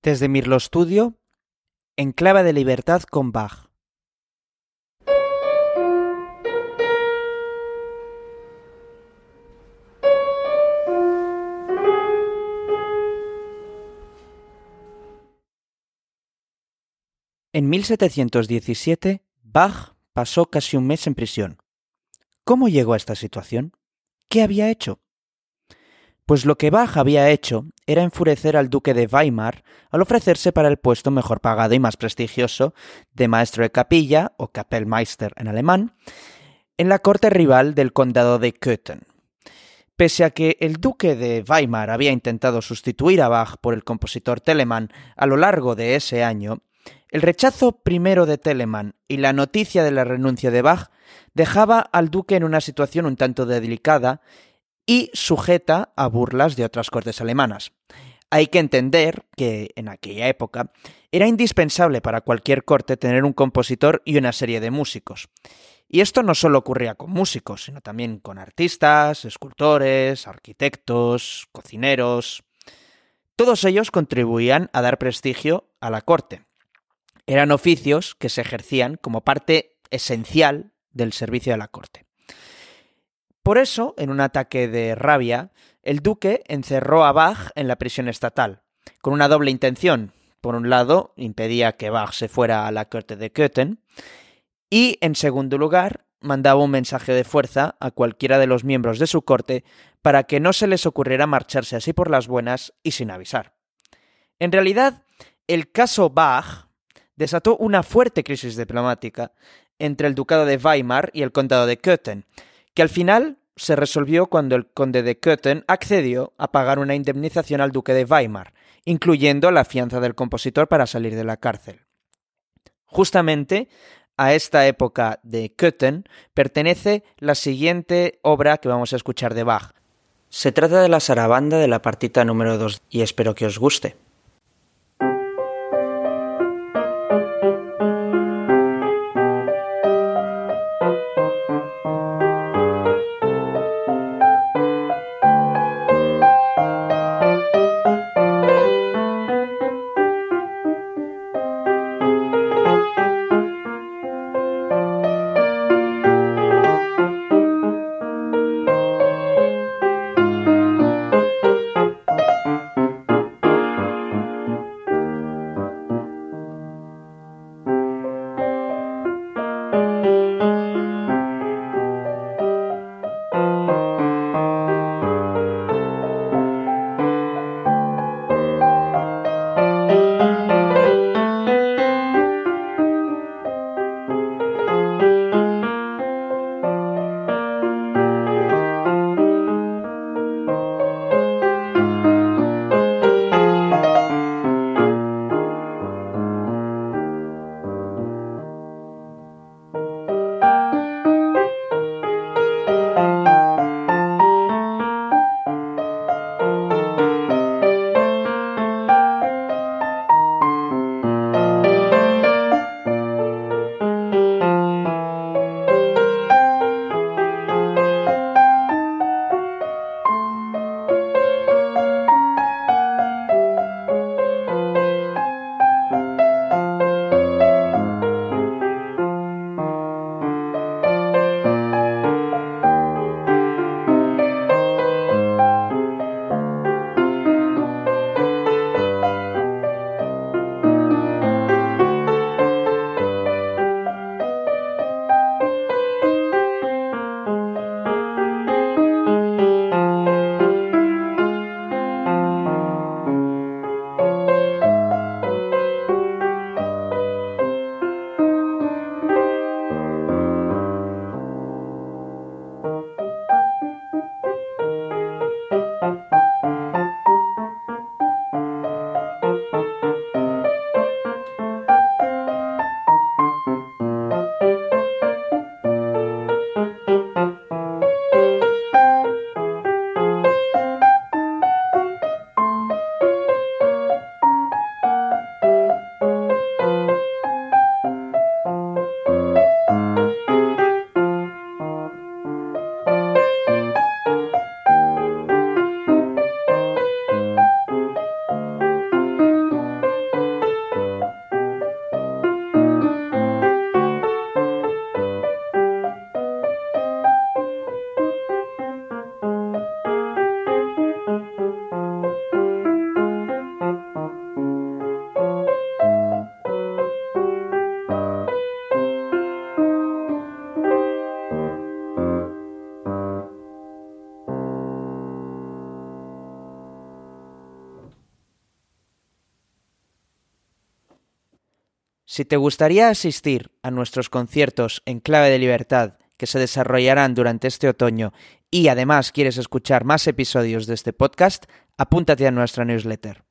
Desde Mirlo Studio, Enclave de Libertad con Bach. En 1717, Bach pasó casi un mes en prisión. ¿Cómo llegó a esta situación? ¿Qué había hecho? Pues lo que Bach había hecho era enfurecer al duque de Weimar al ofrecerse para el puesto mejor pagado y más prestigioso de maestro de capilla, o Kapellmeister en alemán, en la corte rival del condado de Köthen. Pese a que el duque de Weimar había intentado sustituir a Bach por el compositor Telemann a lo largo de ese año, el rechazo primero de Telemann y la noticia de la renuncia de Bach dejaba al duque en una situación un tanto delicada y sujeta a burlas de otras cortes alemanas. Hay que entender que en aquella época era indispensable para cualquier corte tener un compositor y una serie de músicos. Y esto no solo ocurría con músicos, sino también con artistas, escultores, arquitectos, cocineros. Todos ellos contribuían a dar prestigio a la corte. Eran oficios que se ejercían como parte esencial del servicio de la corte. Por eso, en un ataque de rabia, el duque encerró a Bach en la prisión estatal, con una doble intención. Por un lado, impedía que Bach se fuera a la corte de Köthen, y, en segundo lugar, mandaba un mensaje de fuerza a cualquiera de los miembros de su corte para que no se les ocurriera marcharse así por las buenas y sin avisar. En realidad, el caso Bach desató una fuerte crisis diplomática entre el ducado de Weimar y el condado de Köthen, que al final se resolvió cuando el conde de Köthen accedió a pagar una indemnización al duque de Weimar, incluyendo la fianza del compositor para salir de la cárcel. Justamente a esta época de Köthen pertenece la siguiente obra que vamos a escuchar de Bach. Se trata de la sarabanda de la partita número 2 y espero que os guste. Si te gustaría asistir a nuestros conciertos en clave de libertad que se desarrollarán durante este otoño y además quieres escuchar más episodios de este podcast, apúntate a nuestra newsletter.